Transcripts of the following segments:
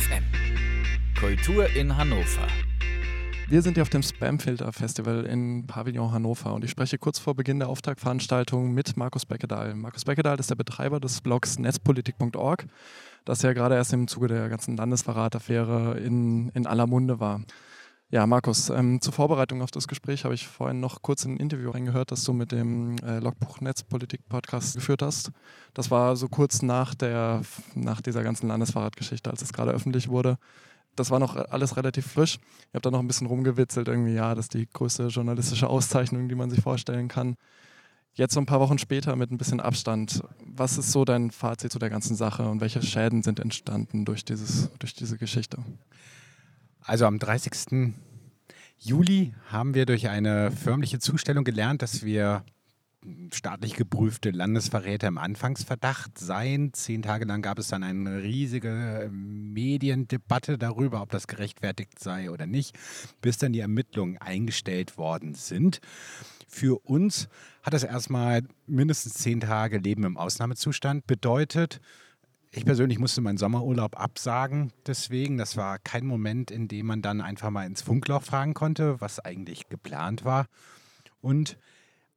FM. Kultur in Hannover. Wir sind hier auf dem Spamfilter Festival in Pavillon Hannover und ich spreche kurz vor Beginn der Auftaktveranstaltung mit Markus Beckedahl. Markus Beckedahl ist der Betreiber des Blogs netzpolitik.org, das ja gerade erst im Zuge der ganzen Landesverrataffäre in, in aller Munde war. Ja, Markus, ähm, zur Vorbereitung auf das Gespräch habe ich vorhin noch kurz in ein Interview reingehört, das du mit dem äh, Logbuch Netzpolitik Podcast geführt hast. Das war so kurz nach, der, nach dieser ganzen Landesfahrradgeschichte, als es gerade öffentlich wurde. Das war noch alles relativ frisch. Ich habe da noch ein bisschen rumgewitzelt, irgendwie, ja, das ist die größte journalistische Auszeichnung, die man sich vorstellen kann. Jetzt so ein paar Wochen später mit ein bisschen Abstand, was ist so dein Fazit zu der ganzen Sache und welche Schäden sind entstanden durch, dieses, durch diese Geschichte? Also am 30. Juli haben wir durch eine förmliche Zustellung gelernt, dass wir staatlich geprüfte Landesverräter im Anfangsverdacht seien. Zehn Tage lang gab es dann eine riesige Mediendebatte darüber, ob das gerechtfertigt sei oder nicht, bis dann die Ermittlungen eingestellt worden sind. Für uns hat das erstmal mindestens zehn Tage Leben im Ausnahmezustand bedeutet. Ich persönlich musste meinen Sommerurlaub absagen, deswegen. Das war kein Moment, in dem man dann einfach mal ins Funkloch fragen konnte, was eigentlich geplant war. Und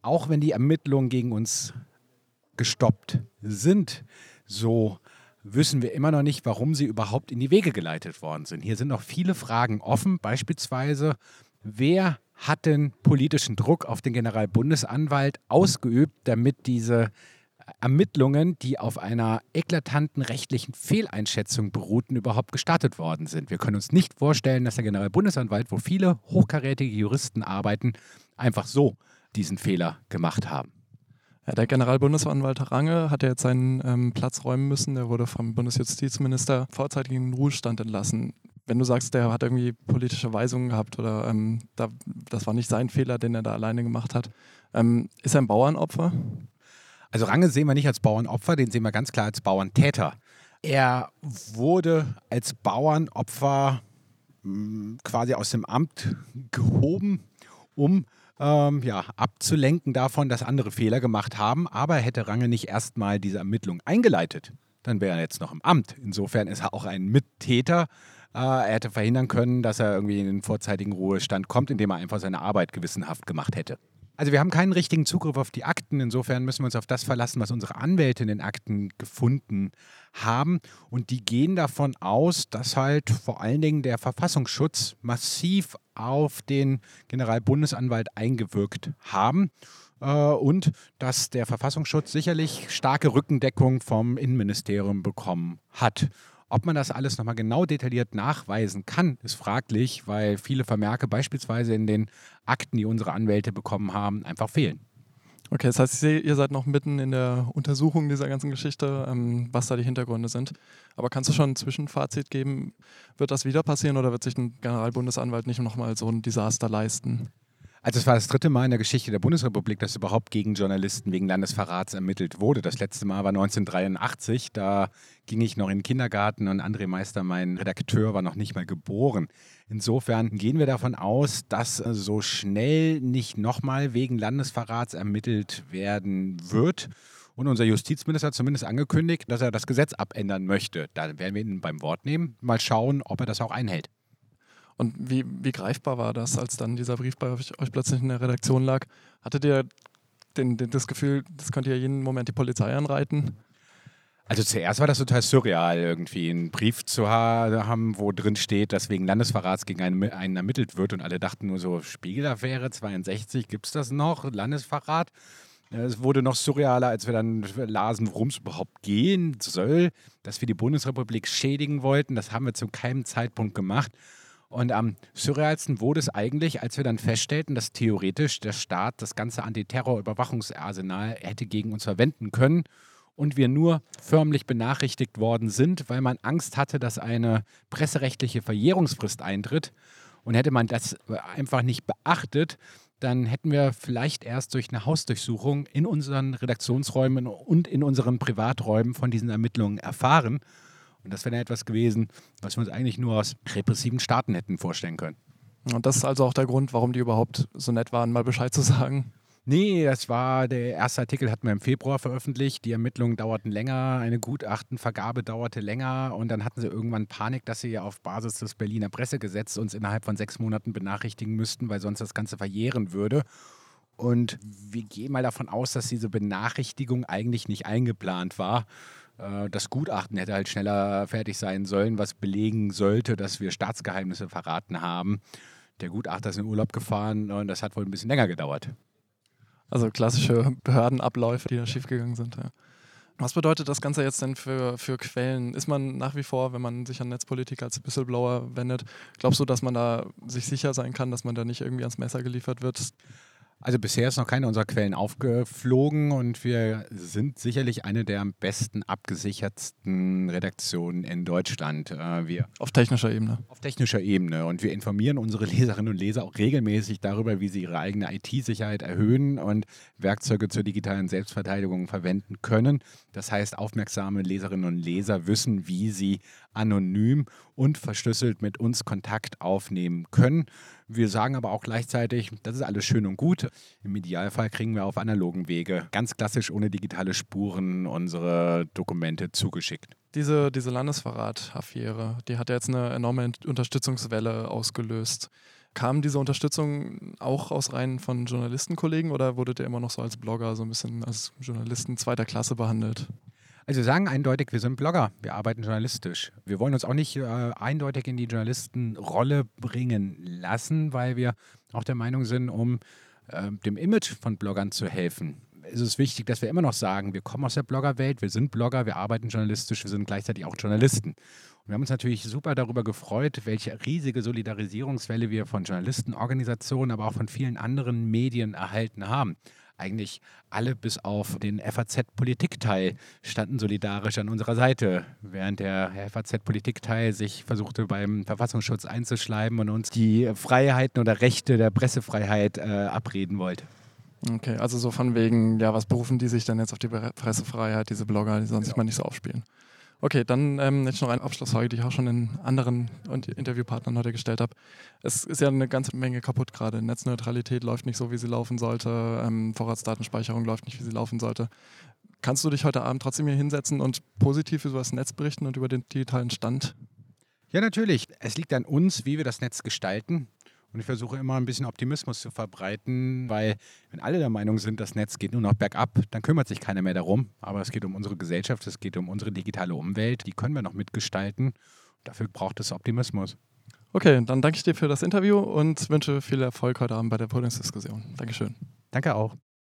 auch wenn die Ermittlungen gegen uns gestoppt sind, so wissen wir immer noch nicht, warum sie überhaupt in die Wege geleitet worden sind. Hier sind noch viele Fragen offen, beispielsweise, wer hat denn politischen Druck auf den Generalbundesanwalt ausgeübt, damit diese Ermittlungen, die auf einer eklatanten rechtlichen Fehleinschätzung beruhten, überhaupt gestartet worden sind. Wir können uns nicht vorstellen, dass der Generalbundesanwalt, wo viele hochkarätige Juristen arbeiten, einfach so diesen Fehler gemacht haben. Ja, der Generalbundesanwalt Range hat ja jetzt seinen ähm, Platz räumen müssen. Der wurde vom Bundesjustizminister vorzeitig in den Ruhestand entlassen. Wenn du sagst, der hat irgendwie politische Weisungen gehabt oder ähm, da, das war nicht sein Fehler, den er da alleine gemacht hat, ähm, ist er ein Bauernopfer? Also Range sehen wir nicht als Bauernopfer, den sehen wir ganz klar als Bauerntäter. Er wurde als Bauernopfer hm, quasi aus dem Amt gehoben, um ähm, ja, abzulenken davon, dass andere Fehler gemacht haben. Aber hätte Range nicht erstmal diese Ermittlung eingeleitet, dann wäre er jetzt noch im Amt. Insofern ist er auch ein Mittäter. Äh, er hätte verhindern können, dass er irgendwie in den vorzeitigen Ruhestand kommt, indem er einfach seine Arbeit gewissenhaft gemacht hätte. Also wir haben keinen richtigen Zugriff auf die Akten. Insofern müssen wir uns auf das verlassen, was unsere Anwälte in den Akten gefunden haben. Und die gehen davon aus, dass halt vor allen Dingen der Verfassungsschutz massiv auf den Generalbundesanwalt eingewirkt haben äh, und dass der Verfassungsschutz sicherlich starke Rückendeckung vom Innenministerium bekommen hat. Ob man das alles nochmal genau detailliert nachweisen kann, ist fraglich, weil viele Vermerke beispielsweise in den Akten, die unsere Anwälte bekommen haben, einfach fehlen. Okay, das heißt, ihr seid noch mitten in der Untersuchung dieser ganzen Geschichte, ähm, was da die Hintergründe sind. Aber kannst du schon ein Zwischenfazit geben? Wird das wieder passieren oder wird sich ein Generalbundesanwalt nicht nochmal so ein Desaster leisten? Also es war das dritte Mal in der Geschichte der Bundesrepublik, dass überhaupt gegen Journalisten wegen Landesverrats ermittelt wurde. Das letzte Mal war 1983. Da ging ich noch in den Kindergarten und André Meister, mein Redakteur, war noch nicht mal geboren. Insofern gehen wir davon aus, dass so schnell nicht nochmal wegen Landesverrats ermittelt werden wird. Und unser Justizminister hat zumindest angekündigt, dass er das Gesetz abändern möchte. Da werden wir ihn beim Wort nehmen, mal schauen, ob er das auch einhält. Und wie, wie greifbar war das, als dann dieser Brief bei euch, euch plötzlich in der Redaktion lag? Hattet ihr den, den, das Gefühl, das könnte ja jeden Moment die Polizei anreiten? Also zuerst war das total surreal, irgendwie einen Brief zu haben, wo drin steht, dass wegen Landesverrats gegen einen, einen ermittelt wird und alle dachten nur so, Spiegelaffäre 62, gibt es das noch? Landesverrat? Es wurde noch surrealer, als wir dann lasen, worum es überhaupt gehen soll, dass wir die Bundesrepublik schädigen wollten. Das haben wir zu keinem Zeitpunkt gemacht. Und am surrealsten wurde es eigentlich, als wir dann feststellten, dass theoretisch der Staat das ganze Antiterror-Überwachungsarsenal hätte gegen uns verwenden können und wir nur förmlich benachrichtigt worden sind, weil man Angst hatte, dass eine presserechtliche Verjährungsfrist eintritt. Und hätte man das einfach nicht beachtet, dann hätten wir vielleicht erst durch eine Hausdurchsuchung in unseren Redaktionsräumen und in unseren Privaträumen von diesen Ermittlungen erfahren. Und das wäre etwas gewesen, was wir uns eigentlich nur aus repressiven Staaten hätten vorstellen können. Und das ist also auch der Grund, warum die überhaupt so nett waren, mal Bescheid zu sagen. Nee, das war der erste Artikel, hatten wir im Februar veröffentlicht. Die Ermittlungen dauerten länger, eine Gutachtenvergabe dauerte länger und dann hatten sie irgendwann Panik, dass sie auf Basis des Berliner Pressegesetzes uns innerhalb von sechs Monaten benachrichtigen müssten, weil sonst das Ganze verjähren würde. Und wir gehen mal davon aus, dass diese Benachrichtigung eigentlich nicht eingeplant war. Äh, das Gutachten hätte halt schneller fertig sein sollen, was belegen sollte, dass wir Staatsgeheimnisse verraten haben. Der Gutachter ist in Urlaub gefahren und das hat wohl ein bisschen länger gedauert. Also klassische Behördenabläufe, die da schiefgegangen sind. Ja. Was bedeutet das Ganze jetzt denn für, für Quellen? Ist man nach wie vor, wenn man sich an Netzpolitik als Whistleblower wendet, glaubst du, dass man da sich sicher sein kann, dass man da nicht irgendwie ans Messer geliefert wird? Also bisher ist noch keine unserer Quellen aufgeflogen und wir sind sicherlich eine der am besten abgesichertsten Redaktionen in Deutschland. Äh, wir auf technischer Ebene. Auf technischer Ebene. Und wir informieren unsere Leserinnen und Leser auch regelmäßig darüber, wie sie ihre eigene IT-Sicherheit erhöhen und Werkzeuge zur digitalen Selbstverteidigung verwenden können. Das heißt, aufmerksame Leserinnen und Leser wissen, wie sie anonym und verschlüsselt mit uns Kontakt aufnehmen können. Wir sagen aber auch gleichzeitig, das ist alles schön und gut. Im Idealfall kriegen wir auf analogen Wege ganz klassisch ohne digitale Spuren unsere Dokumente zugeschickt. Diese, diese Landesverrat-Affäre, die hat ja jetzt eine enorme Unterstützungswelle ausgelöst. Kam diese Unterstützung auch aus Reihen von Journalistenkollegen oder wurdet ihr immer noch so als Blogger so ein bisschen als Journalisten zweiter Klasse behandelt? Also wir sagen eindeutig, wir sind Blogger, wir arbeiten journalistisch. Wir wollen uns auch nicht äh, eindeutig in die Journalistenrolle bringen lassen, weil wir auch der Meinung sind, um äh, dem Image von Bloggern zu helfen, ist es wichtig, dass wir immer noch sagen, wir kommen aus der Bloggerwelt, wir sind Blogger, wir arbeiten journalistisch, wir sind gleichzeitig auch Journalisten. Und wir haben uns natürlich super darüber gefreut, welche riesige Solidarisierungswelle wir von Journalistenorganisationen, aber auch von vielen anderen Medien erhalten haben eigentlich alle bis auf den FAZ-Politikteil standen solidarisch an unserer Seite, während der FAZ-Politikteil sich versuchte beim Verfassungsschutz einzuschleiben und uns die Freiheiten oder Rechte der Pressefreiheit äh, abreden wollte. Okay, also so von wegen, ja, was berufen die sich denn jetzt auf die Pressefreiheit, diese Blogger, die sonst genau. mal nicht so aufspielen? Okay, dann ähm, jetzt noch eine Abschlussfrage, die ich auch schon in anderen Interviewpartnern heute gestellt habe. Es ist ja eine ganze Menge kaputt gerade. Netzneutralität läuft nicht so, wie sie laufen sollte. Ähm, Vorratsdatenspeicherung läuft nicht, wie sie laufen sollte. Kannst du dich heute Abend trotzdem hier hinsetzen und positiv über das Netz berichten und über den digitalen Stand? Ja, natürlich. Es liegt an uns, wie wir das Netz gestalten. Und ich versuche immer ein bisschen Optimismus zu verbreiten, weil wenn alle der Meinung sind, das Netz geht nur noch bergab, dann kümmert sich keiner mehr darum. Aber es geht um unsere Gesellschaft, es geht um unsere digitale Umwelt, die können wir noch mitgestalten. Dafür braucht es Optimismus. Okay, dann danke ich dir für das Interview und wünsche viel Erfolg heute Abend bei der Podiumsdiskussion. Dankeschön. Danke auch.